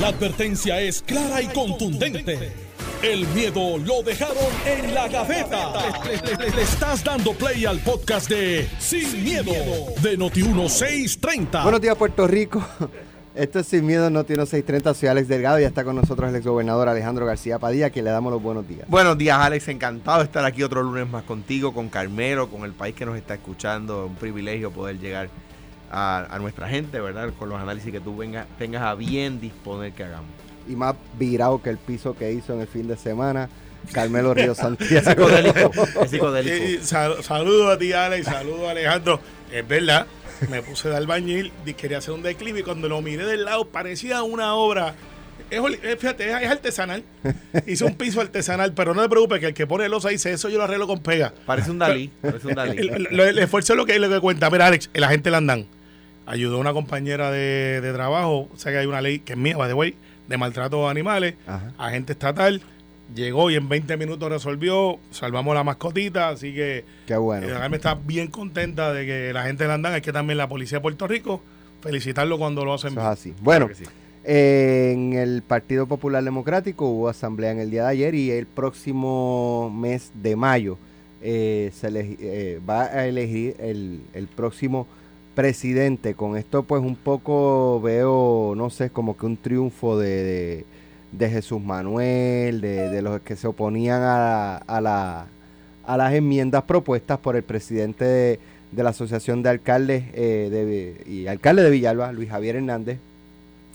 La advertencia es clara y contundente. El miedo lo dejaron en la gaveta. Le, le estás dando play al podcast de Sin, miedo, de Noti1630. Buenos días, Puerto Rico. Esto es Sin Miedo, Noti 630. Soy Alex Delgado y ya está con nosotros el exgobernador Alejandro García Padilla, que le damos los buenos días. Buenos días, Alex. Encantado de estar aquí otro lunes más contigo, con Carmelo, con el país que nos está escuchando. Un privilegio poder llegar a, nuestra gente, ¿verdad? Con los análisis que tú vengas, tengas a bien disponer que hagamos. Y más virado que el piso que hizo en el fin de semana. Carmelo Río Santiago. es psicodélico. saludos a ti, Alex. Saludos a Alejandro. Es verdad, me puse de albañil y quería hacer un declive y cuando lo miré del lado parecía una obra. Es, fíjate, es, artesanal. Hice un piso artesanal, pero no te preocupes que el que pone los ahí dice eso yo lo arreglo con pega. Parece un Dalí. Parece un Dalí. El, esfuerzo es lo que, lo que cuenta. Mira, Alex, la gente la andan ayudó a una compañera de, trabajo, o sea que hay una ley que es mía, by the way, de maltrato de animales, agente estatal, llegó y en 20 minutos resolvió, salvamos la mascotita, así que Qué bueno. Eh, me está bien contenta de que la gente la andan, es que también la policía de Puerto Rico, felicitarlo cuando lo hacen bien. así. Bueno, en el Partido Popular Democrático hubo asamblea en el día de ayer y el próximo mes de mayo eh, se eh, va a elegir el, el próximo presidente. Con esto pues un poco veo, no sé, como que un triunfo de, de, Jesús Manuel, de, los que se oponían a, a, la, a las enmiendas propuestas por el presidente de, la Asociación de Alcaldes eh, y alcalde de Villalba, Luis Javier Hernández.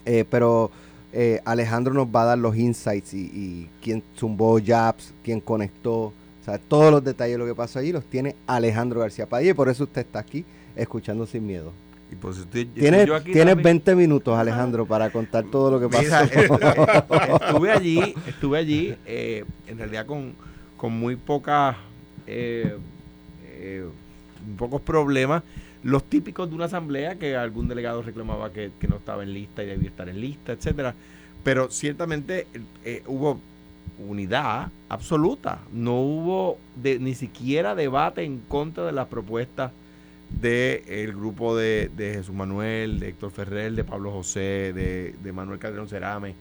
Eh, pero eh, Alejandro nos va a dar los insights y, quién zumbó jabs, quién conectó, o sea, todos los detalles de lo que pasó allí los tiene Alejandro García Padilla por eso usted está aquí escuchando sin miedo. Y pues tienes, 20 minutos, Alejandro, para contar todo lo que pasó. estuve allí, estuve allí, eh, en realidad con, con muy pocas, eh, eh, pocos problemas, los típicos de una asamblea que algún delegado reclamaba que, no estaba en lista y debía estar en lista, etcétera. Pero ciertamente hubo unidad absoluta, no hubo de, ni siquiera debate en contra de las propuestas del grupo de, Jesús Manuel, de Héctor Ferrer, de Pablo José, de, Manuel Calderón Cerame,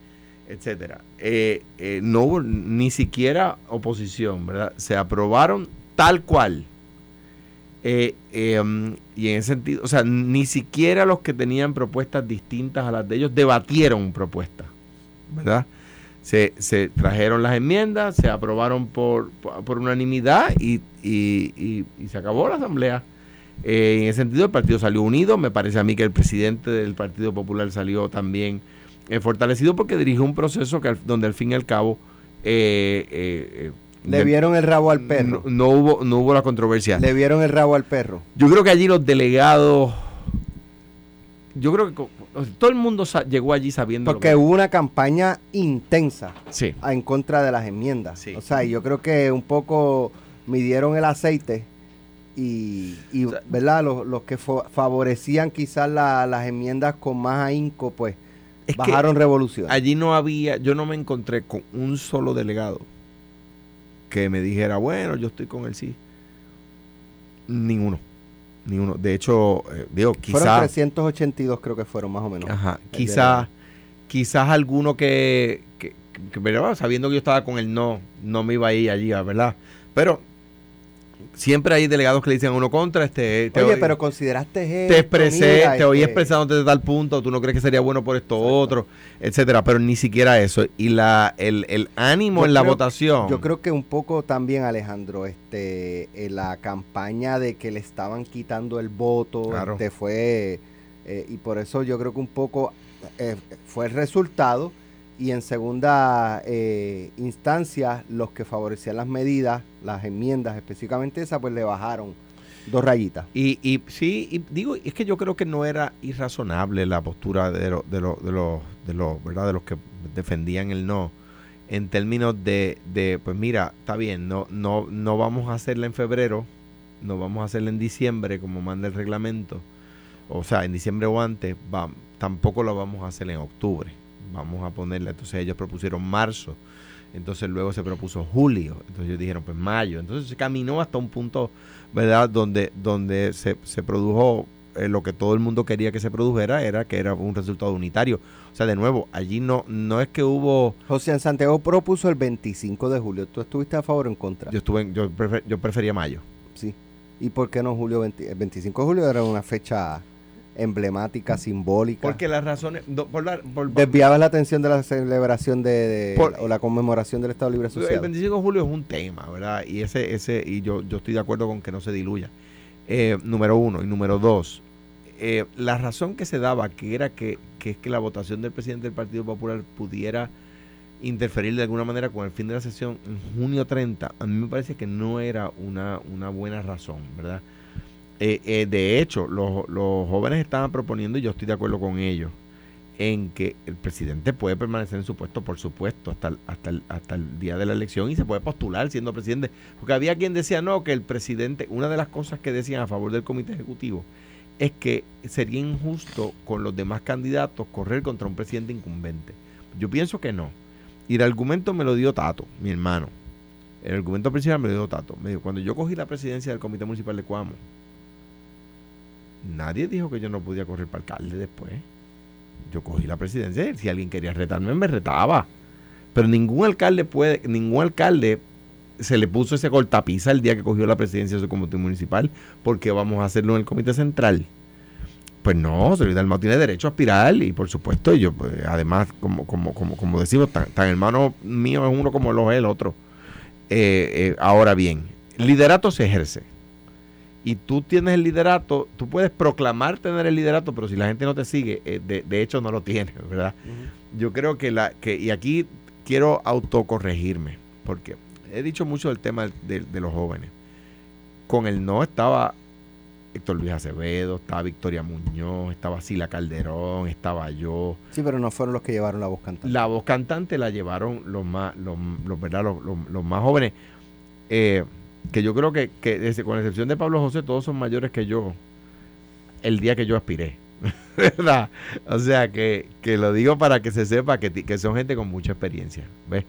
etcétera. Eh, eh, no hubo ni siquiera oposición, ¿verdad? Se aprobaron tal cual. Eh, em, y en ese sentido, o sea, ni siquiera los que tenían propuestas distintas a las de ellos debatieron propuestas, ¿verdad? Se, se trajeron las enmiendas, se aprobaron por, por, unanimidad y, y se acabó la asamblea. Eh, en ese sentido, el partido salió unido. Me parece a mí que el presidente del Partido Popular salió también eh, fortalecido porque dirigió un proceso que, donde al fin y al cabo... Eh, le vieron el rabo al perro. No, hubo, no hubo la controversia. Le vieron el rabo al perro. Yo creo que allí los delegados... Yo creo que todo el mundo llegó allí sabiendo... Porque hubo una campaña intensa en contra de las enmiendas. O sea, yo creo que un poco midieron el aceite y, ¿verdad? Los, que favorecían quizás las enmiendas con más ahínco, pues bajaron revolución. Allí no había, yo no me encontré con un solo delegado que me dijera, bueno, yo estoy con el sí. Ninguno. Ninguno. De hecho, eh, digo, quizás. Fueron 382, creo que fueron más o menos. Ajá. Quizás, quizás alguno que, que, sabiendo que yo estaba con el no, no me iba a ir allí, ¿verdad? Pero siempre hay delegados que le dicen uno contra. Este, Oye, pero consideraste Te expresé, te oí este expresándote de tal punto, tú no crees que sería bueno por esto otro, etcétera, pero ni siquiera eso. Y la el, ánimo en la votación. Yo creo que un poco también, Alejandro, este en la campaña de que le estaban quitando el voto, este, fue, eh, y por eso yo creo que un poco eh, fue el resultado y en segunda eh, instancia los que favorecían las medidas, las enmiendas, específicamente esa, pues le bajaron dos rayitas. Y, y sí, y digo, es que yo creo que no era irrazonable la postura de, de, de, los, de, los, ¿verdad? de los que defendían el no en términos de, de, pues mira, está bien, no, no, no vamos a hacerla en febrero, no vamos a hacerla en diciembre como manda el reglamento, o sea, en diciembre o antes, va, tampoco lo vamos a hacer en octubre vamos a ponerle, entonces ellos propusieron marzo, entonces luego se propuso julio, entonces ellos dijeron pues mayo, entonces se caminó hasta un punto, ¿verdad?, donde, donde se, se produjo eh, lo que todo el mundo quería que se produjera era que era un resultado unitario. O sea, de nuevo, allí no, no es que hubo... José Santiago propuso el 25 de julio. ¿Tú estuviste a favor o en contra? Yo, estuve yo, yo prefería mayo. Sí. ¿Y por qué no julio 20? El 25 de julio era una fecha emblemática, simbólica. Porque las razones... Desviaba la atención de la celebración de, o la conmemoración del Estado Libre Asociado. El 25 de julio es un tema, ¿verdad? Y ese ese y yo, yo estoy de acuerdo con que no se diluya. Eh, número uno. Y número dos, eh, la razón que se daba, que era que, que, es que la votación del presidente del Partido Popular pudiera interferir de alguna manera con el fin de la sesión en junio 30, a mí me parece que no era una, una buena razón, ¿verdad? Eh, eh, de hecho, los, jóvenes estaban proponiendo, y yo estoy de acuerdo con ellos, en que el presidente puede permanecer en su puesto, por supuesto, hasta el, día de la elección y se puede postular siendo presidente. Porque había quien decía, no, que el presidente, una de las cosas que decían a favor del comité ejecutivo, es que sería injusto con los demás candidatos correr contra un presidente incumbente. Yo pienso que no. Y el argumento me lo dio Tato, mi hermano. El argumento principal me lo dio Tato. Cuando yo cogí la presidencia del Comité Municipal de Cuamo, nadie dijo que yo no podía correr para alcalde después. Yo cogí la presidencia si alguien quería retarme, me retaba. Pero ningún alcalde puede, ningún alcalde se le puso ese cortapisa el día que cogió la presidencia de su comité municipal, porque vamos a hacerlo en el comité central. Pues no, Solís Dalmau tiene derecho a aspirar y por supuesto yo, pues, además, como, como, como, como decimos, tan, hermano mío es uno como lo es el otro. Eh, eh, ahora bien, liderato se ejerce y tú tienes el liderato, tú puedes proclamar tener el liderato, pero si la gente no te sigue, eh, de, hecho no lo tienes, ¿verdad? Yo creo que la, que, y aquí quiero autocorregirme, porque he dicho mucho del tema de, los jóvenes. Con el no estaba Héctor Luis Acevedo, estaba Victoria Muñoz, estaba Sila Calderón, estaba yo. Sí, pero no fueron los que llevaron la voz cantante. La voz cantante la llevaron los más, los, ¿verdad? Los, más jóvenes. Eh, que yo creo que, que con excepción de Pablo José, todos son mayores que yo el día que yo aspiré. ¿Verdad? O sea, que, lo digo para que se sepa que, que son gente con mucha experiencia. ¿Ves?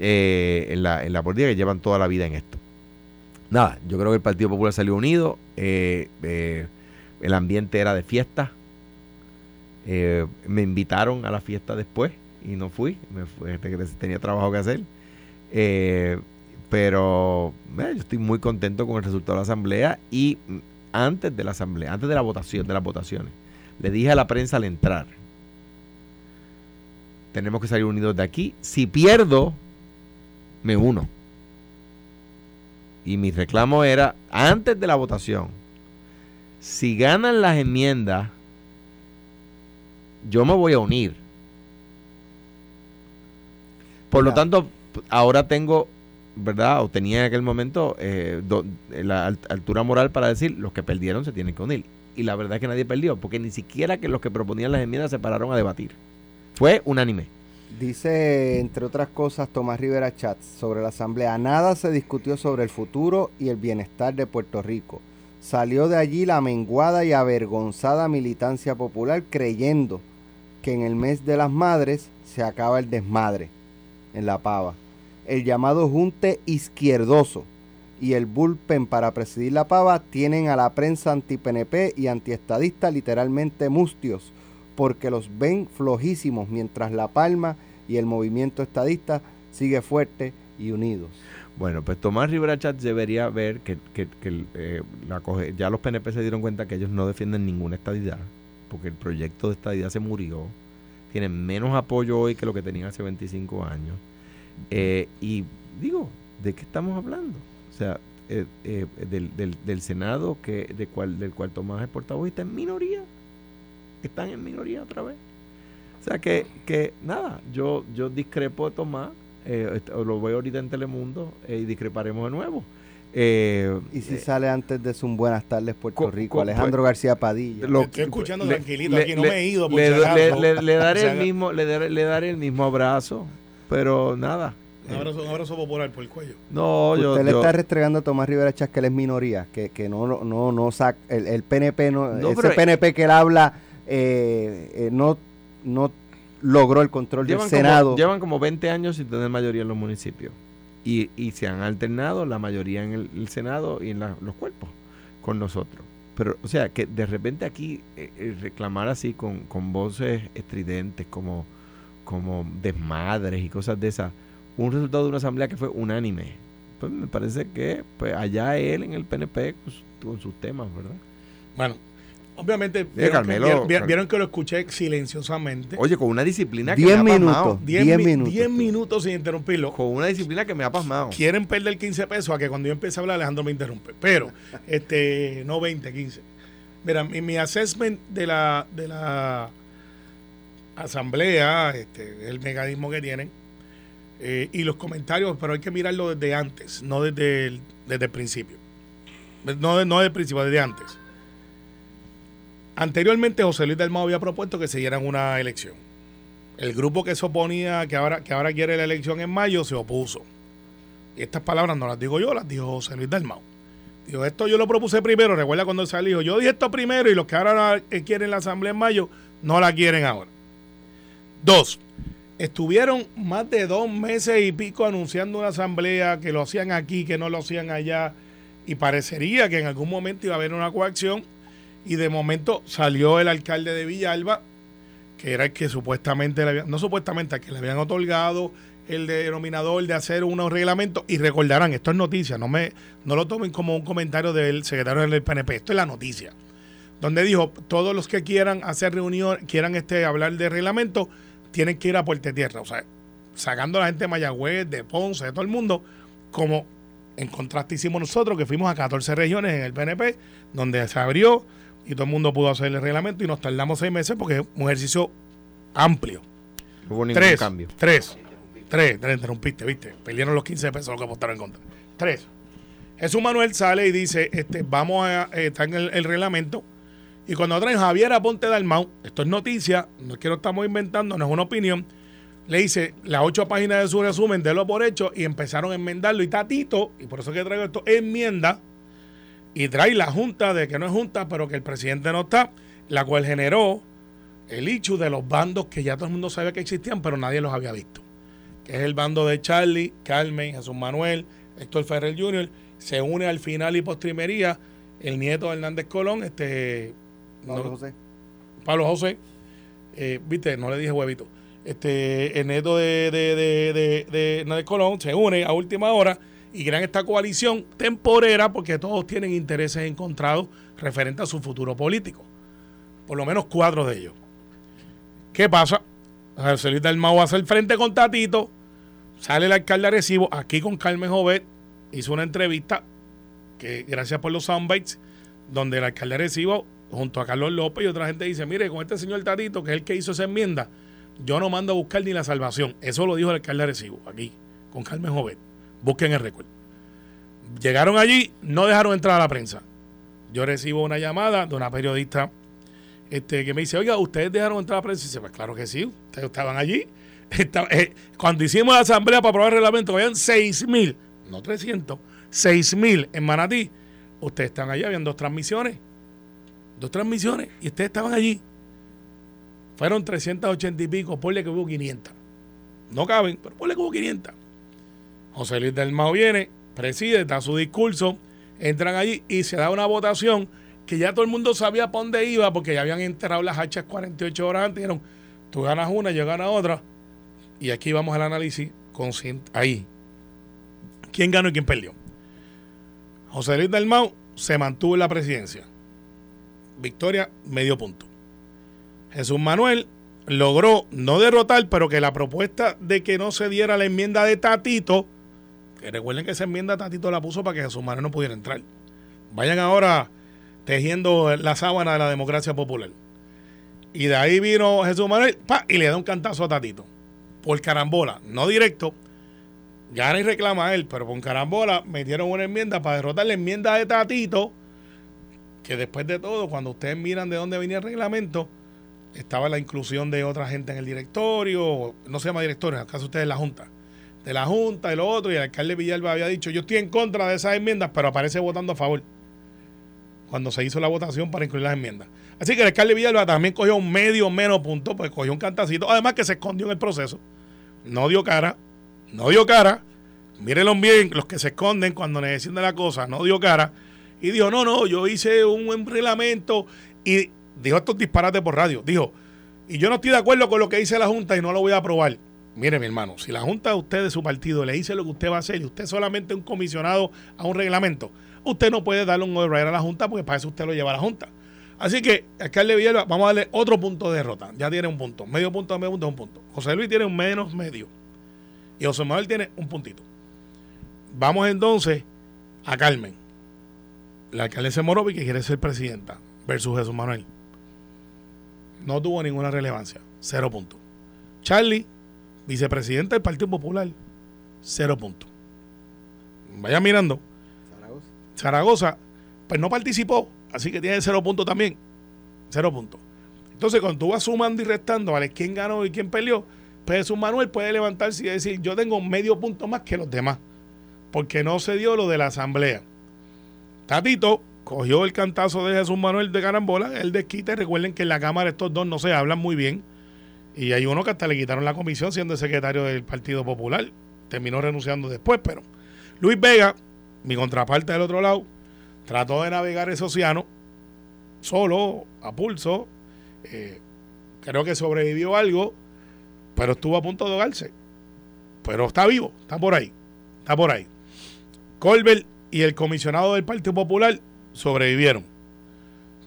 Eh, en, la, en la política que llevan toda la vida en esto. Nada, yo creo que el Partido Popular salió unido, eh, eh, el ambiente era de fiesta, me invitaron a la fiesta después y no fui, me este, tenía trabajo que hacer. Pero yo estoy muy contento con el resultado de la asamblea y antes de la asamblea, antes de la votación, de las votaciones, le dije a la prensa al entrar, tenemos que salir unidos de aquí. Si pierdo, me uno. Y mi reclamo era, antes de la votación, si ganan las enmiendas, yo me voy a unir. Por lo tanto, ahora tengo, ¿verdad? O tenía en aquel momento eh, la altura moral para decir, los que perdieron se tienen que unir. Y la verdad es que nadie perdió, porque ni siquiera que los que proponían las enmiendas se pararon a debatir. Fue unánime. Dice, entre otras cosas, Tomás Rivera Chatz sobre la Asamblea. Nada se discutió sobre el futuro y el bienestar de Puerto Rico. Salió de allí la menguada y avergonzada militancia popular creyendo que en el mes de las madres se acaba el desmadre en la pava. El llamado junte izquierdoso y el bullpen para presidir la pava tienen a la prensa anti-PNP y antiestadista literalmente mustios porque los ven flojísimos mientras La Palma y el movimiento estadista sigue fuerte y unidos. Bueno, pues Tomás Rivera Chat debería ver que, eh, ya los PNP se dieron cuenta que ellos no defienden ninguna estadidad, porque el proyecto de estadidad se murió, tienen menos apoyo hoy que lo que tenían hace 25 años. Eh, y digo, ¿de qué estamos hablando? O sea, eh, del, Senado que, de cual, del cual Tomás es portavoz está en minoría están en minoría otra vez. O sea que, que nada, yo, yo discrepo de Tomás, eh, lo veo ahorita en Telemundo eh, y discreparemos de nuevo. Eh, y si sale antes de un Buenas tardes Puerto Rico, Alejandro pues, García Padilla. Lo, estoy escuchando tranquilito aquí, no me he ido. le, daré el mismo, le, daré, el mismo abrazo, pero nada. Un abrazo, un abrazo popular por el cuello. No, yo. Usted le está restregando a Tomás Rivera Chas que él es minoría, que, que no, no, no saca. El, el PNP, no, ese PNP que él habla eh, eh, no, no logró el control del Senado. llevan como 20 años sin tener mayoría en los municipios. Y, y se han alternado la mayoría en el, Senado y en los cuerpos con nosotros. pero, o sea, que de repente aquí eh, eh, reclamar así con, con voces estridentes, como, como desmadres y cosas de esas, un resultado de una asamblea que fue unánime, pues me parece que pues allá él en el PNP con sus temas, ¿verdad? Bueno, Obviamente, vieron, que, lo escuché silenciosamente. Oye, con una disciplina que me ha pasmado. 10 minutos. 10 minutos sin interrumpirlo. Con una disciplina que me ha pasmado. Quieren perder 15 pesos a que cuando yo empiece a hablar, Alejandro me interrumpe. Pero, este, no 20, 15. Mira, mi, assessment de la, de la asamblea, este, el mecanismo que tienen, eh, y los comentarios, pero hay que mirarlo desde antes, no desde el, desde principio. No, no desde el principio, desde antes. Anteriormente José Luis Dalmau había propuesto que se dieran una elección. El grupo que se oponía, que ahora, que ahora quiere la elección en mayo, se opuso. Y estas palabras no las digo yo, las dijo José Luis Dalmau. Dijo, esto yo lo propuse primero, recuerda cuando salió, yo dije esto primero y los que ahora quieren la asamblea en mayo, no la quieren ahora. Dos, estuvieron más de dos meses y pico anunciando una asamblea, que lo hacían aquí, que no lo hacían allá, y parecería que en algún momento iba a haber una coacción y de momento salió el alcalde de Villalba, que era el que supuestamente, le no supuestamente, que le habían otorgado el denominador de hacer unos reglamentos. Y recordarán, esto es noticia, no, me, no lo tomen como un comentario del secretario del PNP, esto es la noticia. Donde dijo, todos los que quieran hacer reunión, quieran este, hablar de reglamento, tienen que ir a Puerto Tierra. O sea, sacando a la gente de Mayagüez, de Ponce, de todo el mundo, como en contraste hicimos nosotros, que fuimos a 14 regiones en el PNP, donde se abrió y todo el mundo pudo hacer el reglamento y nos tardamos seis meses porque es un ejercicio amplio. No hubo ningún tres, cambio. Tres. Tres, tres, interrumpiste, ¿viste? Perdieron los 15 pesos lo que apostaron en contra. Tres. Jesús Manuel sale y dice, este, vamos a eh, estar en el, reglamento. Y cuando traen Javier Aponte Dalmau, esto es noticia, no es que lo estamos inventando, no es una opinión, le dice las ocho páginas de su resumen, de lo por hecho, y empezaron a enmendarlo. Y Tatito, y por eso que traigo esto, enmienda y trae la junta de que no es junta, pero que el presidente no está, la cual generó el hecho de los bandos que ya todo el mundo sabía que existían, pero nadie los había visto. Que es el bando de Charlie, Carmen, Jesús Manuel, Héctor Ferrer Jr., se une al final y postrimería el nieto de Hernández Colón, este Pablo José. Pablo José, eh, viste, no le dije huevito. Este, el nieto de, de, de, de Hernández Colón se une a última hora y crean esta coalición temporera porque todos tienen intereses encontrados referente a su futuro político. Por lo menos cuatro de ellos. ¿Qué pasa? Luis del hace el frente con Tatito, sale el alcalde Arecibo, aquí con Carmen Jovet, hizo una entrevista, que gracias por los soundbites, donde el alcalde Arecibo, junto a Carlos López y otra gente dice, mire, con este señor Tatito, que es el que hizo esa enmienda, yo no mando a buscar ni la salvación. Eso lo dijo el alcalde Arecibo, aquí, con Carmen Jovet. Busquen el récord. Llegaron allí, no dejaron entrar a la prensa. Yo recibo una llamada de una periodista este, que me dice, oiga, ¿ustedes dejaron entrar a la prensa? Y dice, pues claro que sí, ustedes estaban allí. Eh, cuando hicimos la asamblea para aprobar el reglamento, habían 6 mil, no 300, 6 mil en Manatí. Ustedes estaban allí, habían dos transmisiones. Dos transmisiones y ustedes estaban allí. Fueron 380 y pico, ponle que hubo 500. No caben, pero ponle que hubo 500. José Luis del Mao viene, preside, da su discurso, entran allí y se da una votación que ya todo el mundo sabía para dónde iba porque ya habían enterrado las hachas 48 horas antes. Dijeron, tú ganas una, yo gano otra. Y aquí vamos al análisis consciente. Ahí. ¿Quién ganó y quién perdió? José Luis del Mao se mantuvo en la presidencia. Victoria, medio punto. Jesús Manuel logró no derrotar, pero que la propuesta de que no se diera la enmienda de Tatito que recuerden que esa enmienda Tatito la puso para que Jesús Manuel no pudiera entrar. Vayan ahora tejiendo la sábana de la democracia popular. Y de ahí vino Jesús Manuel y le da un cantazo a Tatito. Por carambola, no directo. Gana y reclama él, pero por carambola metieron una enmienda para derrotar la enmienda de Tatito. Que después de todo, cuando ustedes miran de dónde venía el reglamento, estaba la inclusión de otra gente en el directorio. No se llama directorio, en el caso de ustedes la Junta de la Junta y lo otro, y el alcalde Villalba había dicho, yo estoy en contra de esas enmiendas, pero aparece votando a favor cuando se hizo la votación para incluir las enmiendas. Así que el alcalde Villalba también cogió un medio menos punto, pues cogió un cantacito, además que se escondió en el proceso. No dio cara, no dio cara. Mírenlo bien, los que se esconden cuando necesitan la cosa, no dio cara. Y dijo, no, no, yo hice un buen reglamento y dijo estos disparates por radio. Dijo, y yo no estoy de acuerdo con lo que dice la Junta y no lo voy a aprobar. Mire, mi hermano, si la Junta de usted de su partido le dice lo que usted va a hacer y usted solamente un comisionado a un reglamento, usted no puede darle un override a la Junta porque para eso usted lo lleva a la Junta. Así que, alcalde Villalba, vamos a darle otro punto de derrota. Ya tiene un punto. Medio punto, medio punto, un punto. José Luis tiene un menos medio. Y José Manuel tiene un puntito. Vamos entonces a Carmen. La alcaldesa Morovi que quiere ser presidenta versus Jesús Manuel. No tuvo ninguna relevancia. Cero puntos. Charlie, vicepresidente del Partido Popular. Cero puntos. Vaya mirando. Zaragoza. Zaragoza, pues no participó Así que tiene cero puntos también. Cero puntos. Entonces, cuando tú vas sumando y restando, ¿vale? ¿Quién ganó y quién peleó? Pues Jesús Manuel puede levantarse y decir, yo tengo medio punto más que los demás. Porque no se dio lo de la asamblea. Tatito cogió el cantazo de Jesús Manuel de Carambola, el desquite. Recuerden que en la Cámara estos dos no se hablan muy bien. Y hay uno que hasta le quitaron la comisión siendo el secretario del Partido Popular. Terminó renunciando después, pero Luis Vega, mi contraparte del otro lado, trató de navegar ese océano solo, a pulso. Eh, creo que sobrevivió algo, pero estuvo a punto de ahogarse. Pero está vivo, está por ahí, está por ahí. Colbert y el comisionado del Partido Popular sobrevivieron.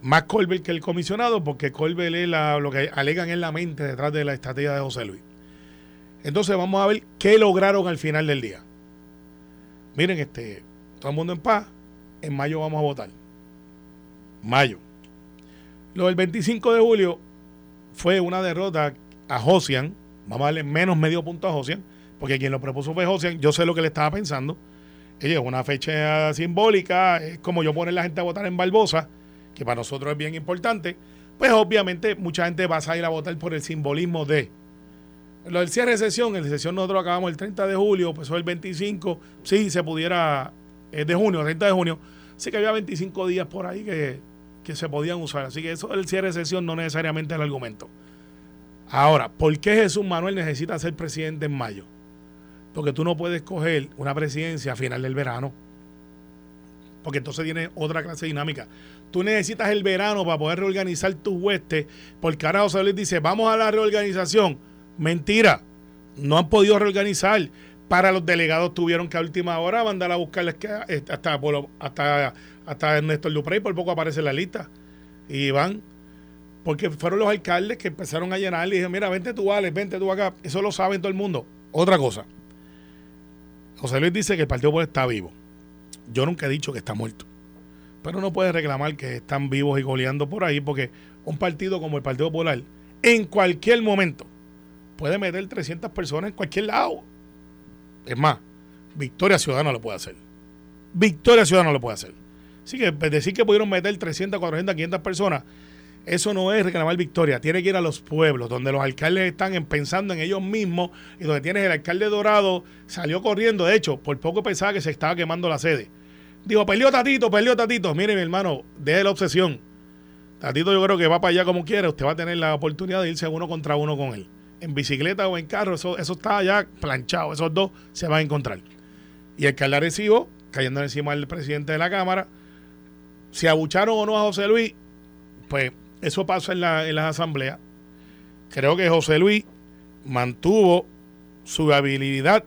Más Colbert que el comisionado, porque Colbert es lo que alegan en la mente detrás de la estrategia de José Luis. Entonces vamos a ver qué lograron al final del día. Miren, este, todo el mundo en paz, en mayo vamos a votar. Mayo. Lo del 25 de julio fue una derrota a Josian. Vamos a darle menos medio punto a Josian, porque quien lo propuso fue Josian. Yo sé lo que le estaba pensando. Es una fecha simbólica, es como yo poner la gente a votar en Barbosa, que para nosotros es bien importante. Pues obviamente mucha gente va a salir a votar por el simbolismo de. Lo del cierre de sesión, en sesión nosotros acabamos el 30 de julio, pues el 25, sí, se pudiera es de junio, 30 de junio. Así que había 25 días por ahí que, se podían usar. Así que eso del cierre de sesión no necesariamente es el argumento. Ahora, ¿por qué Jesús Manuel necesita ser presidente en mayo? Porque tú no puedes coger una presidencia a final del verano. Porque entonces tiene otra clase de dinámica. Tú necesitas el verano para poder reorganizar tus huestes. Porque ahora José Luis dice, vamos a la reorganización. Mentira. No han podido reorganizar para los delegados tuvieron que a última hora mandar a buscarles hasta, hasta, hasta Ernesto Duprey por poco aparece la lista. Y van, porque fueron los alcaldes que empezaron a llenar y dijeron, mira, vente tú, Alex, vente tú acá. Eso lo sabe todo el mundo. Otra cosa. José Luis dice que el Partido Popular está vivo. Yo nunca he dicho que está muerto. Pero no puede reclamar que están vivos y goleando por ahí porque un partido como el Partido Popular en cualquier momento puede meter 300 personas en cualquier lado es más, Victoria Ciudadana lo puede hacer. Victoria Ciudadana lo puede hacer. Así que pues, decir que pudieron meter 300, 400, 500 personas, eso no es reclamar victoria. Tiene que ir a los pueblos, donde los alcaldes están pensando en ellos mismos y donde tienes el alcalde Dorado, salió corriendo. De hecho, por poco pensaba que se estaba quemando la sede. Digo, perdió Tatito, perdió Tatito. Mire, mi hermano, deje la obsesión. Tatito yo creo que va para allá como quiera. Usted va a tener la oportunidad de irse uno contra uno con él en bicicleta o en carro, eso, eso está ya planchado, esos dos se van a encontrar. Y el que recibo, cayendo encima del presidente de la Cámara, si abucharon o no a José Luis, pues eso pasa en, la, en las asambleas. Creo que José Luis mantuvo su habilidad,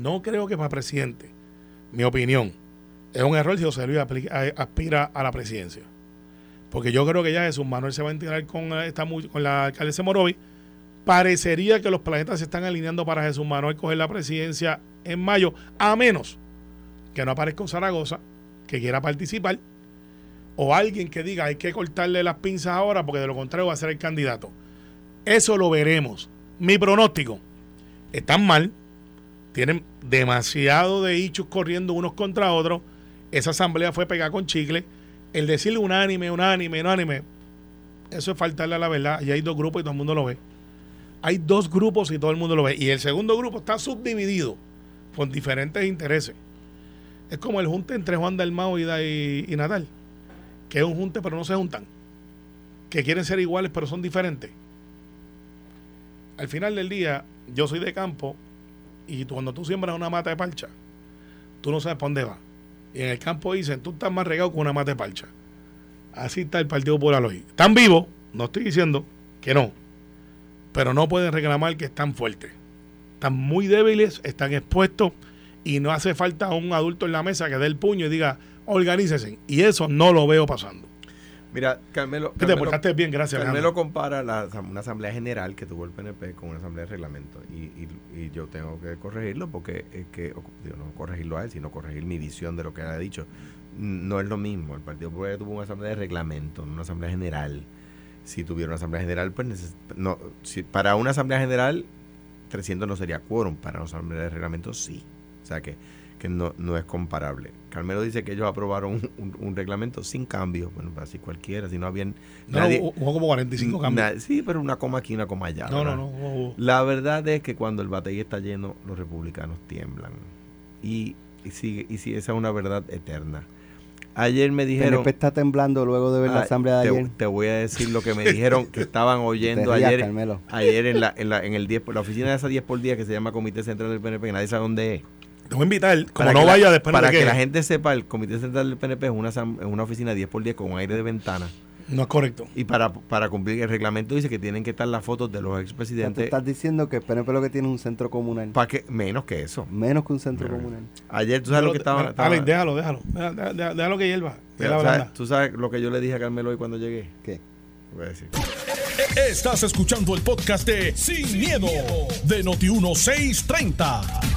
no creo que para presidente, mi opinión. Es un error si José Luis aspira a la presidencia. Porque yo creo que ya Jesús Manuel se va a integrar con, esta, con la alcaldesa Morovi parecería que los planetas se están alineando para Jesús Manuel coger la presidencia en mayo, a menos que no aparezca un Zaragoza que quiera participar o alguien que diga hay que cortarle las pinzas ahora porque de lo contrario va a ser el candidato. Eso lo veremos. Mi pronóstico, están mal, tienen demasiado de hechos corriendo unos contra otros, esa asamblea fue pegada con chicle, el decirle unánime, unánime, unánime, eso es faltarle a la verdad, y hay dos grupos y todo el mundo lo ve hay dos grupos y todo el mundo lo ve. Y el segundo grupo está subdividido con diferentes intereses. Es como el junte entre Juan del Mao y, y, Natal, que es un junte pero no se juntan, que quieren ser iguales pero son diferentes. Al final del día, yo soy de campo y cuando tú siembras una mata de parcha, tú no sabes para dónde va. y en el campo dicen, tú estás más regado con una mate parcha. Así está el Partido Popular hoy. Están vivos, no estoy diciendo que no, pero no pueden reclamar que están fuertes. Están muy débiles, están expuestos y no hace falta un adulto en la mesa que dé el puño y diga, organícese. Y eso no lo veo pasando. Mira, Carmelo. te portaste bien, gracias. Carmelo compara la, una asamblea general que tuvo el PNP con una asamblea de reglamento. Y, y, yo tengo que corregirlo porque es que, no corregirlo a él, sino corregir mi visión de lo que ha dicho. No es lo mismo. El Partido Popular tuvo una asamblea de reglamento, no una asamblea general. Si tuviera una asamblea general, pues no, si, para una asamblea general, 300 no sería quórum. Para una asamblea de reglamento, sí. O sea que que no, no es comparable. Carmelo dice que ellos aprobaron un, reglamento sin cambios. Bueno, así cualquiera, si no habían. No, hubo como 45 cambios. sí, pero una coma aquí, una coma allá. No, no, no. La verdad es que cuando el batey está lleno, los republicanos tiemblan. Y, y, sigue, y si esa es una verdad eterna. Ayer me dijeron. PNP está temblando luego de ver la ah, asamblea de te, ayer. Te voy a decir lo que me dijeron que estaban oyendo ayer. Ayer en la, en la, en el 10, la oficina de esa 10 por día que se llama Comité Central del PNP, que nadie sabe dónde es te voy a invitar, como no vaya después Para que, la gente sepa, el Comité Central del PNP es una, una oficina 10 por 10 con aire de ventana. No es correcto. Y para, para cumplir el reglamento dice que tienen que estar las fotos de los expresidentes. estás diciendo que el PNP lo que tiene es un centro comunal. ¿Para que Menos que eso. Menos que un centro comunal. Ayer tú sabes lo que estaba... déjalo, déjalo. Déjalo, que hierva. tú sabes lo que yo le dije a Carmelo hoy cuando llegué. ¿Qué? Voy a decir. Estás escuchando el podcast de Sin, miedo, de Noti 1630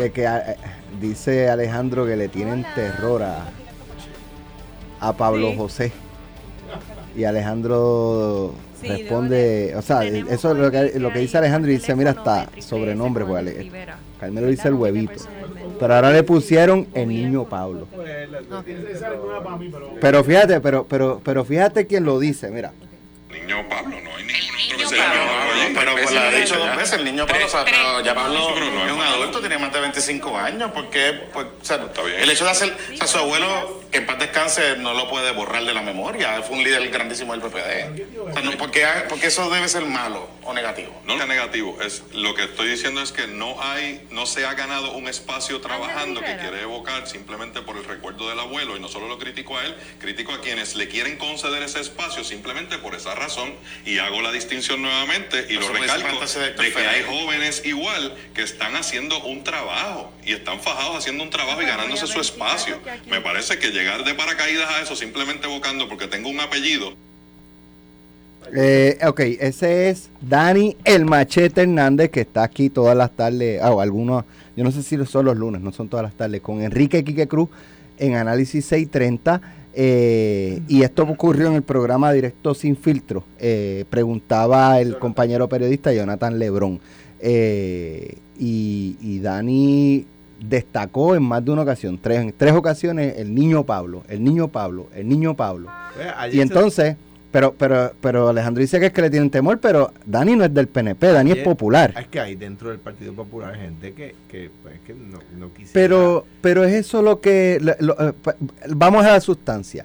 de que eh, dice Alejandro que le tienen terror a, a Pablo José. Y Alejandro responde, o sea, eso es lo que, lo que dice Alejandro y dice, mira, hasta sobrenombre, pues, Carmelo dice el huevito. Pero ahora le pusieron el niño Pablo. Pero fíjate, pero, pero, pero fíjate quién lo dice, mira. Niño Pablo, no Pero pues lo ha dicho dos veces, el niño Pablo, o ya Pablo es un adulto, tiene más de 25 años, porque pues, o sea, el hecho de hacer, o sea, su abuelo, que en paz descanse, no lo puede borrar de la memoria, fue un líder grandísimo del PPD. O sea, no, porque, porque eso debe ser malo o negativo. No es negativo, es, lo que estoy diciendo es que no hay, no se ha ganado un espacio trabajando que quiere evocar simplemente por el recuerdo del abuelo, y no solo lo critico a él, critico a quienes le quieren conceder ese espacio simplemente por esa razón, y hago la distinción nuevamente y lo recalco de que hay jóvenes igual que están haciendo un trabajo y están fajados haciendo un trabajo y ganándose su espacio. Me parece que llegar de paracaídas a eso simplemente evocando porque tengo un apellido. Eh, ok, ese es Dani El Machete Hernández que está aquí todas las tardes, ah, o algunos, yo no sé si son los lunes, no son todas las tardes, con Enrique Quique Cruz en Análisis 630. Eh, y esto ocurrió en el programa Directo Sin Filtro. Eh, preguntaba el compañero periodista Jonathan Lebrón. Eh, y, Dani destacó en más de una ocasión, tres, en tres ocasiones, el niño Pablo, el niño Pablo, el niño Pablo. Pues, y entonces, pero, pero, pero Alejandro dice que es que le tienen temor, pero Dani no es del PNP, Dani es popular. Es que hay dentro del Partido Popular gente que, que, pues, que no, no, quisiera. Pero, pero es eso lo que. Eh, vamos a la sustancia.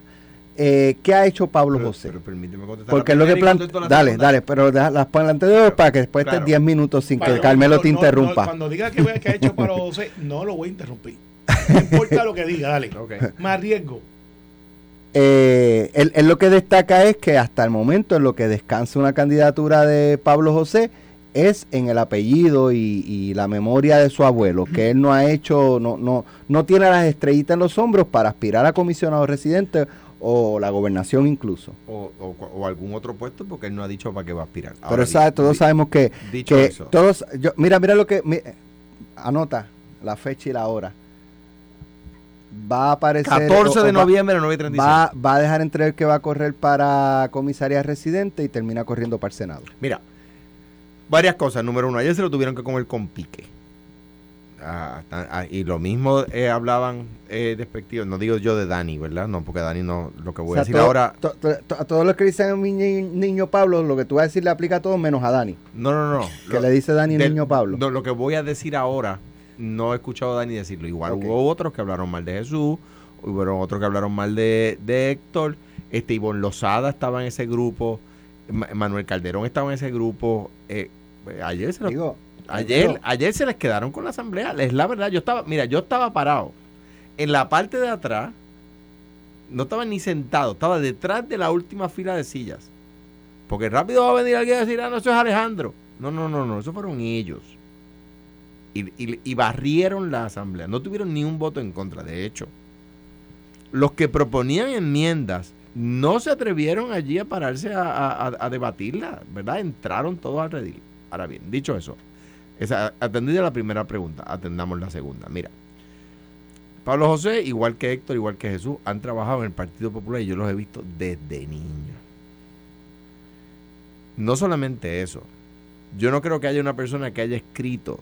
Eh, ¿Qué ha hecho Pablo José? Pero permíteme contestar. Porque es lo que plan... Dale, dale, pero las pon anterior para que después estés 10 minutos sin que Carmelo te interrumpa. cuando diga que, que ha hecho Pablo José, no lo voy a interrumpir. No importa lo que diga, dale. Más riesgo. Eh, él, lo que destaca es que hasta el momento en lo que descansa una candidatura de Pablo José es en el apellido y, la memoria de su abuelo, que él no ha hecho, no, no, no tiene las estrellitas en los hombros para aspirar a comisionado residente o la gobernación incluso. O, algún otro puesto porque él no ha dicho para qué va a aspirar. Pero todos sabemos que, todos, yo, mira, mira lo que, anota la fecha y la hora. Va a aparecer... 14 de noviembre, va, va a dejar entrever que va a correr para comisaría residente y termina corriendo para el Senado. Mira, varias cosas. Número uno, ayer se lo tuvieron que comer con pique y lo mismo eh, hablaban eh, despectivos, no digo yo de Dani, ¿verdad? No, porque Dani no, lo que voy a decir ahora... a todos los que dicen mi niño Pablo, lo que tú vas a decir le aplica a todos menos a Dani. No, no, no. Que le dice Dani niño Pablo. No, lo que voy a decir ahora, no he escuchado a Dani decirlo. Igual hubo otros que hablaron mal de Jesús, hubo otros que hablaron mal de, de Héctor, este Ivonne Lozada estaba en ese grupo, Manuel Calderón estaba en ese grupo. Eh, ayer se lo... Ayer, ayer se les quedaron con la asamblea. Es la verdad, yo estaba, mira, yo estaba parado en la parte de atrás, no estaba ni sentado, estaba detrás de la última fila de sillas. Porque rápido va a venir alguien a decir, ah, no, eso es Alejandro. No, no, no, no, eso fueron ellos. Y, y, barrieron la asamblea. No tuvieron ni un voto en contra. De hecho, los que proponían enmiendas no se atrevieron allí a pararse a, debatirla, ¿verdad? Entraron todos al redil. Ahora bien, dicho eso, esa, atendida la primera pregunta, atendamos la segunda. Mira, Pablo José, igual que Héctor, igual que Jesús, han trabajado en el Partido Popular y yo los he visto desde niños. No solamente eso, yo no creo que haya una persona que haya escrito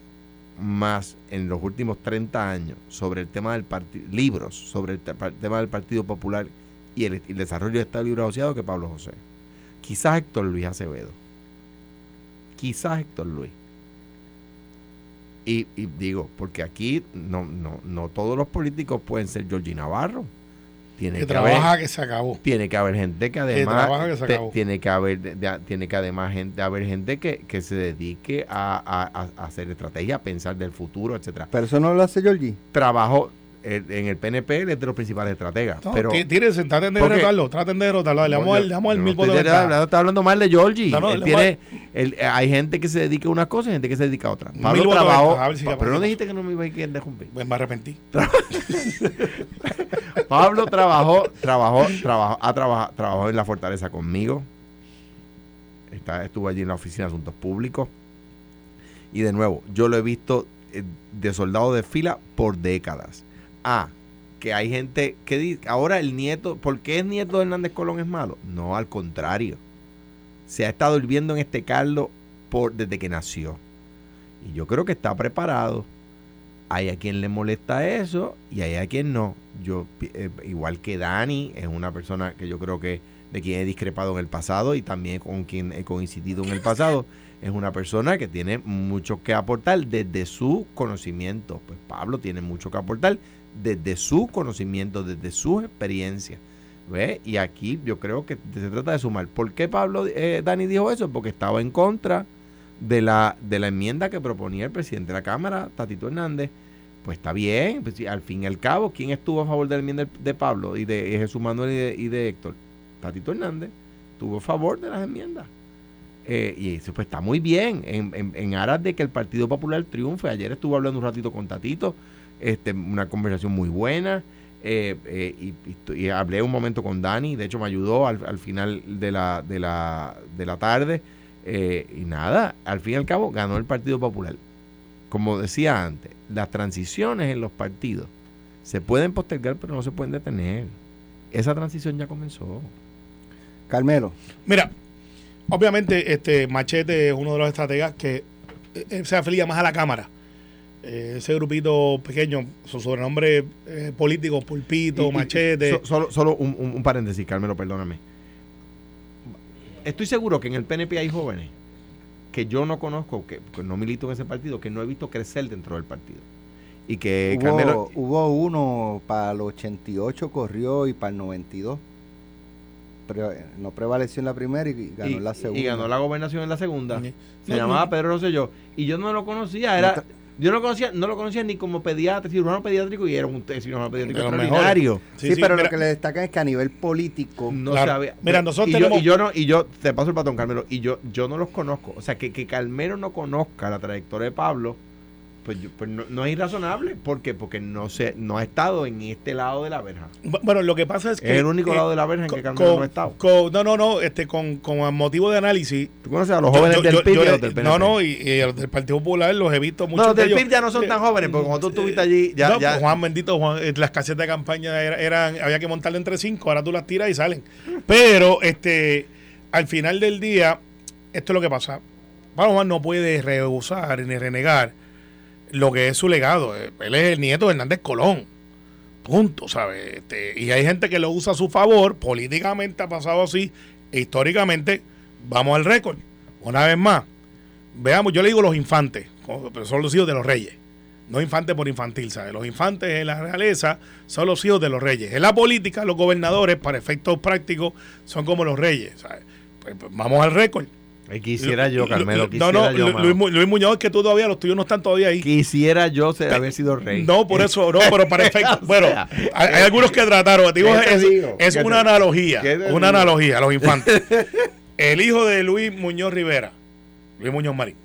más en los últimos 30 años sobre el tema del partido, libros sobre el, tema del Partido Popular y el, desarrollo de Estado Libre Asociado que Pablo José. Quizás Héctor Luis Acevedo. Quizás Héctor Luis. Y, digo, porque aquí no, no, no todos los políticos pueden ser Georgie Navarro. Tiene que, trabaja que se acabó. Tiene que haber gente que además tiene que haber tiene que además gente haber gente que, que se dedique a, a, hacer estrategia, a pensar del futuro, etcétera. Pero eso no lo hace Georgie. Trabajo en el PNP él es de los principales estrategas. No, pero, tírense, traten de derrotarlo, traten de derrotarlo. Le damos el, mil poder. Está hablando mal de Georgie. tiene, hay gente que se dedica a una cosa y gente que se dedica a otra. Pablo trabajó. pero no dijiste que no me iba a ir de Pues me arrepentí. Pablo trabajó, trabajó, trabajó, ha trabajado, trabajó en la fortaleza conmigo. Está, estuvo allí en la oficina de asuntos públicos. Y de nuevo, yo lo he visto eh, de soldado de fila por décadas Ah, que hay gente que dice, ahora el nieto, ¿por qué es nieto de Hernández Colón es malo? No, al contrario. Se ha estado hirviendo en este caldo por, desde que nació. Y yo creo que está preparado. Hay a quien le molesta eso y hay a quien no. Yo, eh, igual que Dani, es una persona que yo creo que de quien he discrepado en el pasado y también con quien he coincidido en el pasado. Es una persona que tiene mucho que aportar desde su conocimiento. Pues Pablo tiene mucho que aportar desde su conocimiento, desde su experiencia. ¿Ve? Y aquí yo creo que se trata de sumar. ¿Por qué Pablo eh, Dani dijo eso? Porque estaba en contra de la, de la enmienda que proponía el presidente de la Cámara, Tatito Hernández. Pues está bien, pues, al fin y al cabo, ¿quién estuvo a favor de la enmienda de Pablo y de Jesús Manuel y de, Héctor? Tatito Hernández estuvo a favor de las enmiendas. Eh, y eso pues está muy bien, en, en aras de que el Partido Popular triunfe. Ayer estuvo hablando un ratito con Tatito este, una conversación muy buena. Eh, eh, y, hablé un momento con Dani, de hecho me ayudó al, final de la, de la, de la tarde. Eh, y nada, al fin y al cabo ganó el Partido Popular. Como decía antes, las transiciones en los partidos se pueden postergar, pero no se pueden detener. Esa transición ya comenzó. Carmelo. Mira, obviamente este Machete es uno de los estrategas que se afiliga más a la Cámara eh, ese grupito pequeño, su sobrenombre eh, político, pulpito, machete. solo solo un, paréntesis, Carmelo, perdóname. Estoy seguro que en el PNP hay jóvenes que yo no conozco, que, no milito en ese partido, que no he visto crecer dentro del partido. Y que hubo, Carmelo, hubo uno para el 88 corrió y para el 92 pero no prevaleció en la primera y ganó la segunda. Y ganó la gobernación en la segunda. Se llamaba Pedro Rosselló. Y yo no lo conocía, era yo no lo conocía, no lo conocía ni como pediatra, cirujano pediátrico y era un cirujano pediátrico extraordinario. Sí, pero lo que le destacan es que a nivel político no sabe. Mira, nosotros y, tenemos... yo, y yo no y yo te paso el patón Carmelo y yo yo no los conozco, o sea, que que Carmelo no conozca la trayectoria de Pablo pues, pues no, es irrazonable. ¿Por qué? Porque no se, no ha estado en este lado de la verja. Bueno, lo que pasa es que. Es el único lado de la verja en que Carmelo no ha estado. no, no, no. Este, con, con motivo de análisis. ¿Tú conoces a los jóvenes del PIB y los del PNP? No, no, y, los del Partido Popular los he visto mucho. No, los del PIB ya no son tan jóvenes, porque cuando tú estuviste allí. Ya, no, pues, Juan bendito, Juan, eh, las casetas de campaña eran, había que montarle entre cinco, ahora tú las tiras y salen. Pero, este, al final del día, esto es lo que pasa. Pablo Juan no puede rehusar ni renegar lo que es su legado. Él es el nieto de Hernández Colón. Punto, ¿sabes? Este, y hay gente que lo usa a su favor, políticamente ha pasado así, e históricamente, vamos al récord. Una vez más, veamos, yo le digo los infantes, pero son los hijos de los reyes. No infantes por infantil, ¿sabes? Los infantes en la realeza son los hijos de los reyes. En la política, los gobernadores, para efectos prácticos, son como los reyes, ¿sabes? Pues, pues, vamos al récord. Quisiera yo, Carmelo. no, no, Luis, Muñoz, que tú todavía, los tuyos no están todavía ahí. Quisiera yo ser, haber sido rey. No, por eso, no, pero para efecto. bueno, hay, algunos que trataron. Digo, es, es una analogía. Una analogía a los infantes. El hijo de Luis Muñoz Rivera, Luis Muñoz Marín.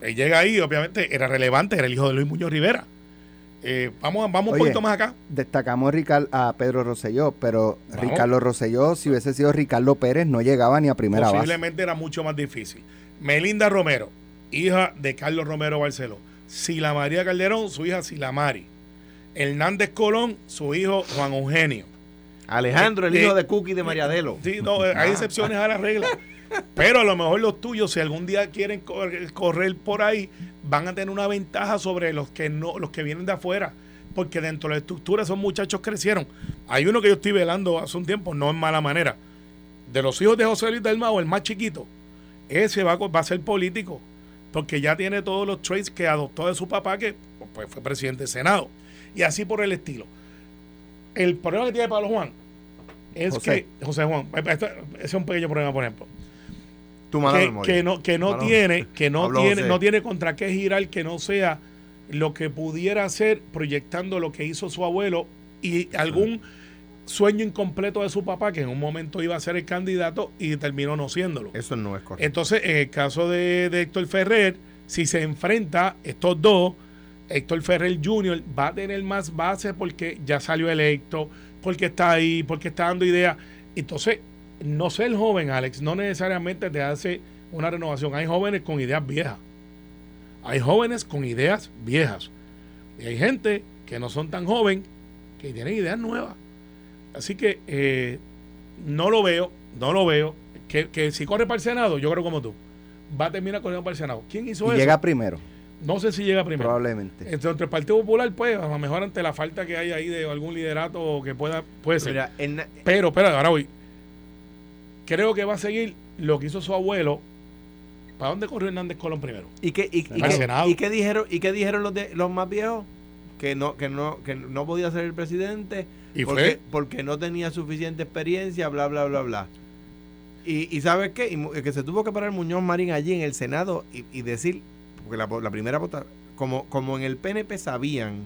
Él llega ahí, obviamente, era relevante, era el hijo de Luis Muñoz Rivera. Eh, vamos vamos un poquito más acá. Destacamos a Pedro Rosselló, pero Ricardo Rosselló, si hubiese sido Ricardo Pérez, no llegaba ni a primera base. Posiblemente era mucho más difícil. Melinda Romero, hija de Carlos Romero Barceló. Sila María Calderón, su hija Sila Mari. Hernández Colón, su hijo Juan Eugenio. Alejandro, el eh, hijo de Cookie de Mariadelo. Sí, no, hay ah. excepciones a la regla. Pero a lo mejor los tuyos, si algún día quieren correr por ahí, van a tener una ventaja sobre los que no, los que vienen de afuera. Porque dentro de la estructura esos muchachos crecieron. Hay uno que yo estoy velando hace un tiempo, no en mala manera. De los hijos de José Luis del Mao, el más chiquito, ese va, va a ser político. Porque ya tiene todos los traits que adoptó de su papá, que pues, fue presidente del Senado. Y así por el estilo. El problema que tiene Pablo Juan es que, José Juan, ese es un pequeño problema, por ejemplo que, no, que no tiene, que no tiene, no tiene contra qué girar que no sea lo que pudiera hacer proyectando lo que hizo su abuelo y algún sueño incompleto de su papá que en un momento iba a ser el candidato y terminó no siéndolo. Eso no es correcto. Entonces, en el caso de, de Héctor Ferrer, si se enfrenta estos dos, Héctor Ferrer Jr. va a tener más base porque ya salió electo, porque está ahí, porque está dando ideas. Entonces, no ser joven, Alex, no necesariamente te hace una renovación. Hay jóvenes con ideas viejas. Hay jóvenes con ideas viejas. Y hay gente que no son tan joven que tienen ideas nuevas. Así que eh, no lo veo, no lo veo. Que, si corre para el Senado, yo creo como tú, va a terminar corriendo para el Senado. ¿Quién hizo eso? Llega primero. No sé si llega primero. Probablemente. Entre, el Partido Popular, pues, a lo mejor ante la falta que hay ahí de algún liderato que pueda, puede ser. Pero, espera, ahora voy creo que va a seguir lo que hizo su abuelo. ¿Para dónde corrió Hernández Colón primero? ¿Y qué, y, qué, dijeron, y qué dijeron los, de, los más viejos? Que no, que no, que no podía ser el presidente ¿Y porque, porque no tenía suficiente experiencia, bla, bla, bla, bla. Y, y ¿sabes qué? que se tuvo que parar Muñoz Marín allí en el Senado y, decir, porque la, la primera votación, como, como en el PNP sabían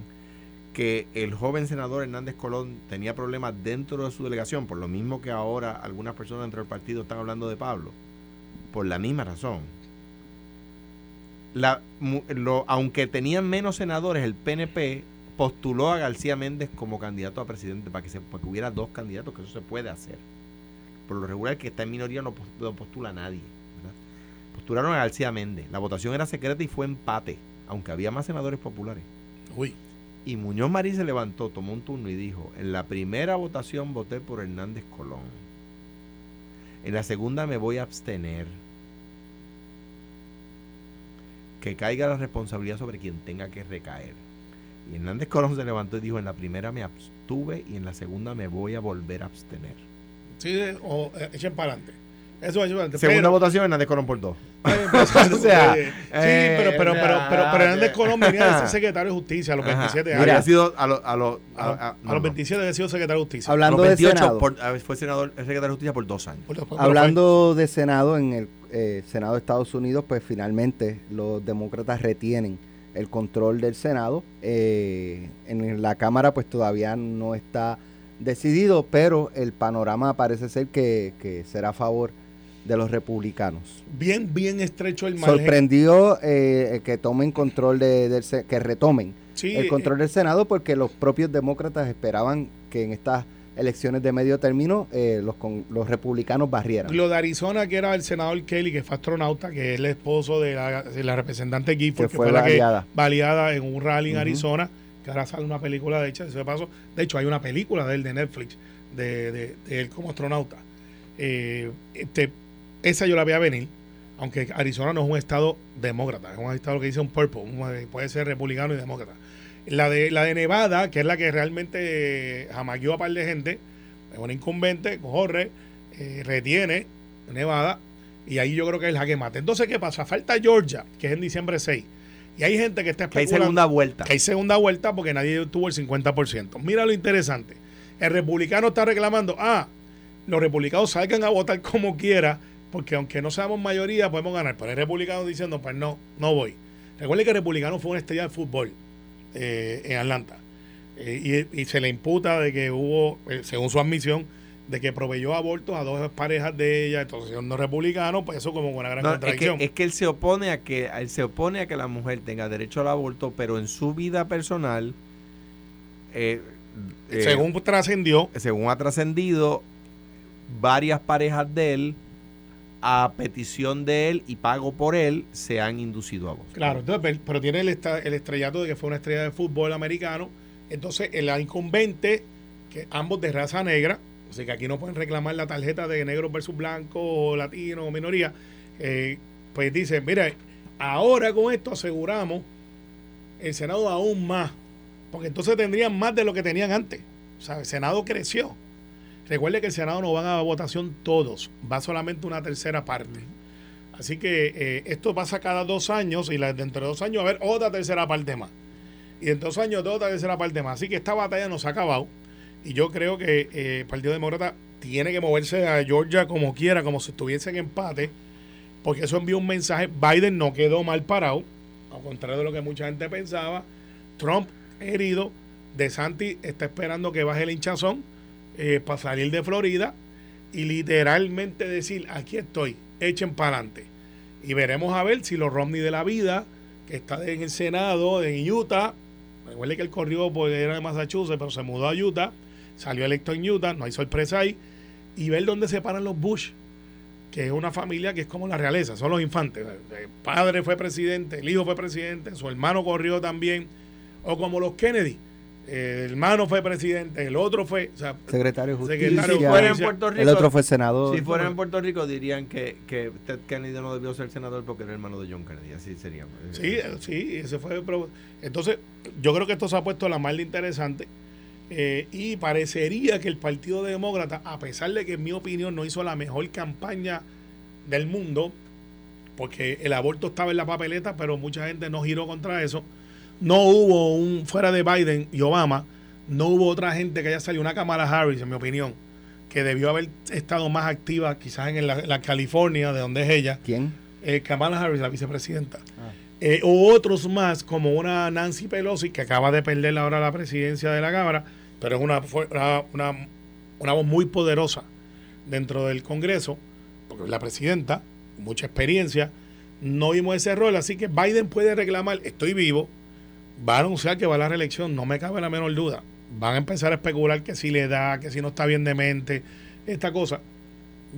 que el joven senador Hernández Colón tenía problemas dentro de su delegación, por lo mismo que ahora algunas personas dentro del partido están hablando de Pablo, por la misma razón. La, aunque tenían menos senadores, el PNP postuló a García Méndez como candidato a presidente para que, se, hubiera dos candidatos, que eso se puede hacer. Por lo regular, que está en minoría no postula a nadie. Postularon a García Méndez. La votación era secreta y fue empate, aunque había más senadores populares. Uy. Y Muñoz Marín se levantó, tomó un turno y dijo, en la primera votación voté por Hernández Colón. En la segunda me voy a abstener. Que caiga la responsabilidad sobre quien tenga que recaer. Y Hernández Colón se levantó y dijo, en la primera me abstuve y en la segunda me voy a volver a abstener. Sí, o eh, echen para adelante. Eso es Segunda votación, Hernández Colón por dos. Pues, o sea, sí, pero, pero, pero, pero, pero, Hernández Colón venía de ser secretario de justicia a los 27 años. Había sido a, lo, a, a, a, los 27 había sido secretario de justicia. Hablando de Senado. fue senador, secretario de justicia por dos años. Hablando de Senado, en el eh, Senado de Estados Unidos, pues finalmente los demócratas retienen el control del Senado. Eh, en la Cámara, pues todavía no está decidido, pero el panorama parece ser que, que será a favor de los republicanos. Bien, bien estrecho el margen. Sorprendió eh, que tomen control de, del que retomen el control del Senado porque los propios demócratas esperaban que en estas elecciones de medio término eh, los, los republicanos barrieran. Lo de Arizona, que era el senador Kelly, que fue astronauta, que es el esposo de la, representante Gifford, que, fue, la que baleada en un rally en Arizona, que ahora sale una película de hecho, de paso. De hecho, hay una película de él de Netflix, de, de, de él como astronauta. Eh, este, esa yo la voy a venir, aunque Arizona no es un estado demócrata, es un estado que dice un purple, puede ser republicano y demócrata. La de, la de Nevada, que es la que realmente jamaqueó a par de gente, es una incumbente, corre, eh, retiene Nevada, y ahí yo creo que es el jaque mate. Entonces, ¿qué pasa? Falta Georgia, que es en diciembre 6. Y hay gente que está especulando. Que hay segunda vuelta. Que hay segunda vuelta porque nadie tuvo el 50%. Mira lo interesante. El republicano está reclamando, ah, los republicanos salgan a votar como quiera porque aunque no seamos mayoría, podemos ganar. Pero hay republicanos diciendo, pues no, no voy. Recuerde que el republicano fue una estrella de fútbol eh, en Atlanta. Eh, y, se le imputa de que hubo, eh, según su admisión, de que proveyó abortos a dos parejas de ella, entonces siendo republicano, pues eso como una gran contradicción. Es que, él se opone a que él se opone a que la mujer tenga derecho al aborto, pero en su vida personal según trascendió, según ha trascendido, varias parejas de él a petición de él y pago por él se han inducido a vos. Claro, pero, tiene el, el, estrellato de que fue una estrella de fútbol americano. Entonces, el incumbente, que ambos de raza negra, así que aquí no pueden reclamar la tarjeta de negro versus blanco o latino o minoría, eh, pues dice, mira, ahora con esto aseguramos el Senado aún más, porque entonces tendrían más de lo que tenían antes. O sea, el Senado creció. Recuerde que el Senado no van a votación todos, va solamente una tercera parte. Así que eh, esto pasa cada dos años y dentro de dos años va a haber otra tercera parte más. Y en dos años otra tercera parte más. Así que esta batalla no se ha acabado. Y yo creo que eh, el Partido Demócrata tiene que moverse a Georgia como quiera, como si estuviese en empate, porque eso envía un mensaje. Biden no quedó mal parado, al contrario de lo que mucha gente pensaba. Trump herido. DeSantis está esperando que baje el hinchazón eh, para salir de Florida y literalmente decir, aquí estoy, echen para adelante. Y veremos a ver si los Romney de la vida, que está en el Senado, en Utah, recuerde que él corrió porque era de Massachusetts, pero se mudó a Utah, salió electo en Utah, no hay sorpresa ahí, y ver dónde se paran los Bush, que es una familia que es como la realeza, son los infantes. El padre fue presidente, el hijo fue presidente, su hermano corrió también, o como los Kennedy, el hermano fue presidente, el otro fue secretario de justicia, en Puerto Rico, el otro fue senador. Si fuera en Puerto Rico dirían que, que Ted Kennedy no debió ser senador porque era hermano de John Kennedy, así sería. Sí, sí, ese fue. Entonces, yo creo que esto se ha puesto la mal de interesante eh, y parecería que el Partido Demócrata, a pesar de que en mi opinión no hizo la mejor campaña del mundo, porque el aborto estaba en la papeleta, pero mucha gente no giró contra eso no hubo un, fuera de Biden y Obama, no hubo otra gente que haya salido, una Kamala Harris, en mi opinión, que debió haber estado más activa quizás en la, California, de donde es ella. ¿Quién? Eh, Kamala Harris, la vicepresidenta. Ah. Eh, o otros más, como una Nancy Pelosi, que acaba de perder ahora la presidencia de la Cámara, pero es una, una, una voz muy poderosa dentro del Congreso, porque es la presidenta, mucha experiencia. No vimos ese rol, así que Biden puede reclamar, estoy vivo, va a anunciar que va a la reelección, no me cabe la menor duda. Van a empezar a especular que si le da, que si no está bien de mente, esta cosa.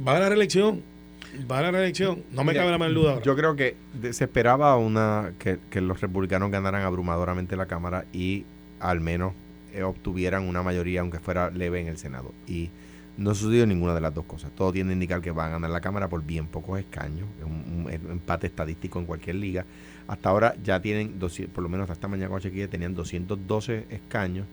Va a la reelección, va a la reelección, no me cabe la menor duda. Yo creo que se esperaba una que, los republicanos ganaran abrumadoramente la Cámara y al menos eh, obtuvieran una mayoría, aunque fuera leve, en el Senado. Y no sucedió ninguna de las dos cosas. Todo tiende a indicar que van a ganar la Cámara por bien pocos escaños. Es un empate estadístico en cualquier liga. Hasta ahora ya tienen, por lo menos hasta esta mañana cuando tenían 212 escaños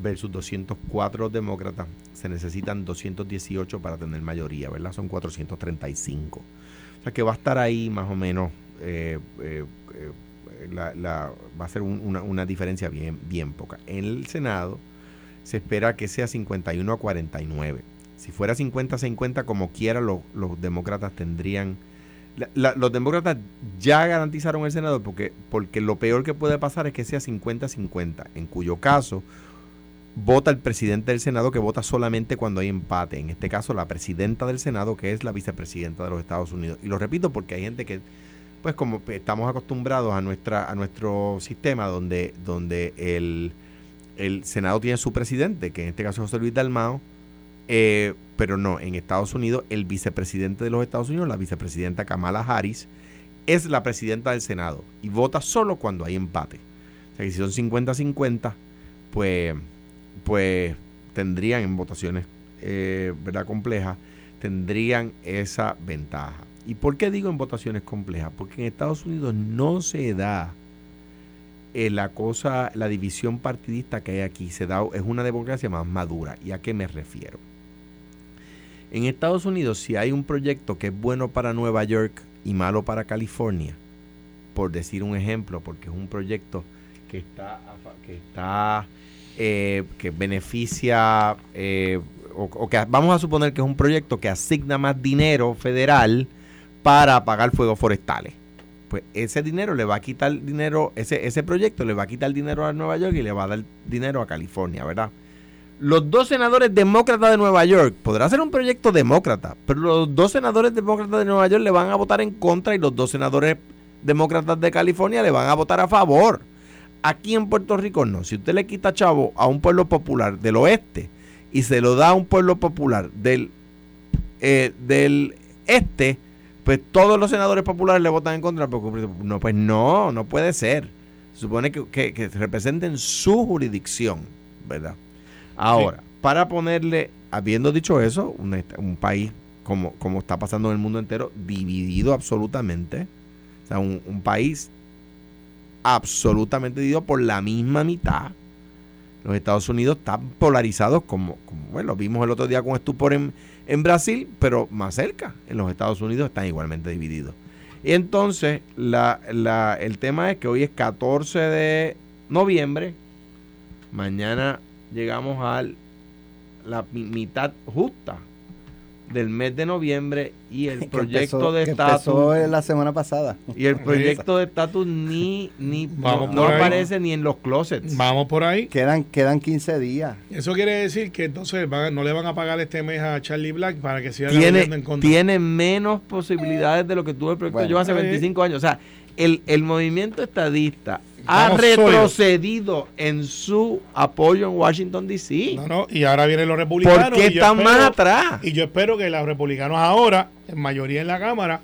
versus 204 demócratas. Se necesitan 218 para tener mayoría, ¿verdad? Son 435. O sea que va a estar ahí más o menos, eh, eh, eh, la, va a ser una, diferencia bien, bien poca. En el Senado se espera que sea 51 a 49. Si fuera 50 a 50, como quiera, los demócratas tendrían los demócratas ya garantizaron el Senado porque, porque lo peor que puede pasar es que sea 50-50, en cuyo caso vota el presidente del Senado que vota solamente cuando hay empate. En este caso, la presidenta del Senado, que es la vicepresidenta de los Estados Unidos. Y lo repito porque hay gente que, pues como estamos acostumbrados a, nuestra, a nuestro sistema donde, donde el, el Senado tiene su presidente, que en este caso es José Luis Dalmao, eh, pero no, en Estados Unidos, el vicepresidente de los Estados Unidos, la vicepresidenta Kamala Harris, es la presidenta del Senado y vota solo cuando hay empate. O sea que si son 50-50, pues, pues tendrían en votaciones eh, complejas, tendrían esa ventaja. ¿Y por qué digo en votaciones complejas? Porque en Estados Unidos no se da eh, la cosa, la división partidista que hay aquí, se da, es una democracia más madura. ¿Y a qué me refiero? En Estados Unidos, si hay un proyecto que es bueno para Nueva York y malo para California, por decir un ejemplo, porque es un proyecto que está, que eh, que beneficia, eh, o, que vamos a suponer que es un proyecto que asigna más dinero federal para apagar fuegos forestales. Pues ese dinero le va a quitar dinero, ese, ese proyecto le va a quitar dinero a Nueva York y le va a dar dinero a California, ¿verdad? Los dos senadores demócratas de Nueva York, podrá ser un proyecto demócrata, pero los dos senadores demócratas de Nueva York le van a votar en contra y los dos senadores demócratas de California le van a votar a favor. Aquí en Puerto Rico no. Si usted le quita chavo a un pueblo popular del oeste y se lo da a un pueblo popular del, eh, del este, pues todos los senadores populares le votan en contra. No, pues no, no puede ser. Se supone que, que, representen su jurisdicción, ¿verdad? Ahora, para ponerle, habiendo dicho eso, un, un país como, como está pasando en el mundo entero, dividido absolutamente, o sea, un, un país absolutamente dividido por la misma mitad. Los Estados Unidos están polarizados como, como bueno, lo vimos el otro día con estupor en, en Brasil, pero más cerca, en los Estados Unidos están igualmente divididos. Y entonces, la, la, el tema es que hoy es 14 de noviembre, mañana llegamos a la mitad justa del mes de noviembre y el proyecto de estatus la semana pasada. y el proyecto de estatus ni ni no, aparece ni en los closets. Vamos por ahí. Quedan quedan 15 días. Eso quiere decir que entonces no le van a pagar este mes a Charlie Black para que siga tiene en contra. tiene menos posibilidades de lo que tuvo el proyecto yo hace 25 años. O sea el, el movimiento estadista ha retrocedido en su apoyo en Washington, D.C. No, no, y ahora vienen los republicanos. ¿Por qué están más atrás? Y yo espero que los republicanos ahora, en mayoría en la Cámara,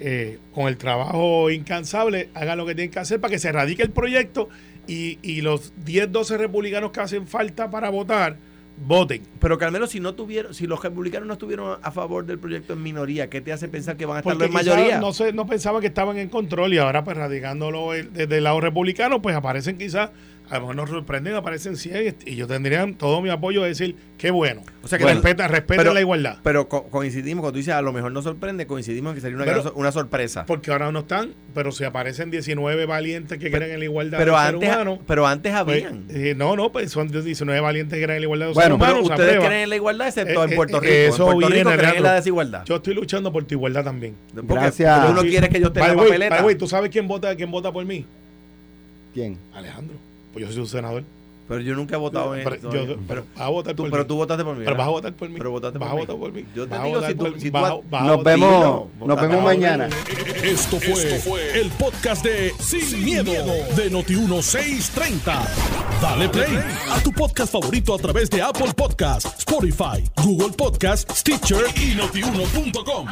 eh, con el trabajo incansable, hagan lo que tienen que hacer para que se radique el proyecto y, y los 10, 12 republicanos que hacen falta para votar, voten. Pero menos si no tuvieron, si los republicanos no estuvieron a favor del proyecto en minoría, ¿qué te hace pensar que van a estar en mayoría? No sé, no pensaban que estaban en control y ahora pues radicándolo desde el lado republicano, pues aparecen quizás a lo mejor nos sorprenden, aparecen 100 y yo tendría todo mi apoyo de decir, qué bueno. O sea, que respeta, respeta la igualdad. Pero coincidimos, cuando tú dices, a lo mejor no sorprende, coincidimos en que sería una, una sorpresa. Porque ahora no están, pero si aparecen 19 valientes que quieren la igualdad pero antes, Pero antes pues, habían. Eh, no, no, pues son 19 valientes que quieren la igualdad de bueno, pero ustedes creen en la igualdad, excepto en eh, Puerto eh, Rico. Eso en Puerto Rico creen en la desigualdad. Yo estoy luchando por tu igualdad también. Porque Gracias. uno quiere que yo tenga la papeleta. ¿Tú sabes quién vota, quién vota por mí? ¿Quién? Alejandro. Pues yo soy un senador. Pero yo nunca he votado en pero, yo, pero, vas a votar por tú, Pero tú votaste por mí. Pero vas a votar por mí. Pero votaste vas por a votar por mí. Yo te digo, si tú, si tú nos vemos, nos vemos mañana. Esto fue, Esto fue el podcast de Sin, miedo, de Noti1630. Dale play a tu podcast favorito a través de Apple Podcasts, Spotify, Google Podcasts, Stitcher y notiuno.com.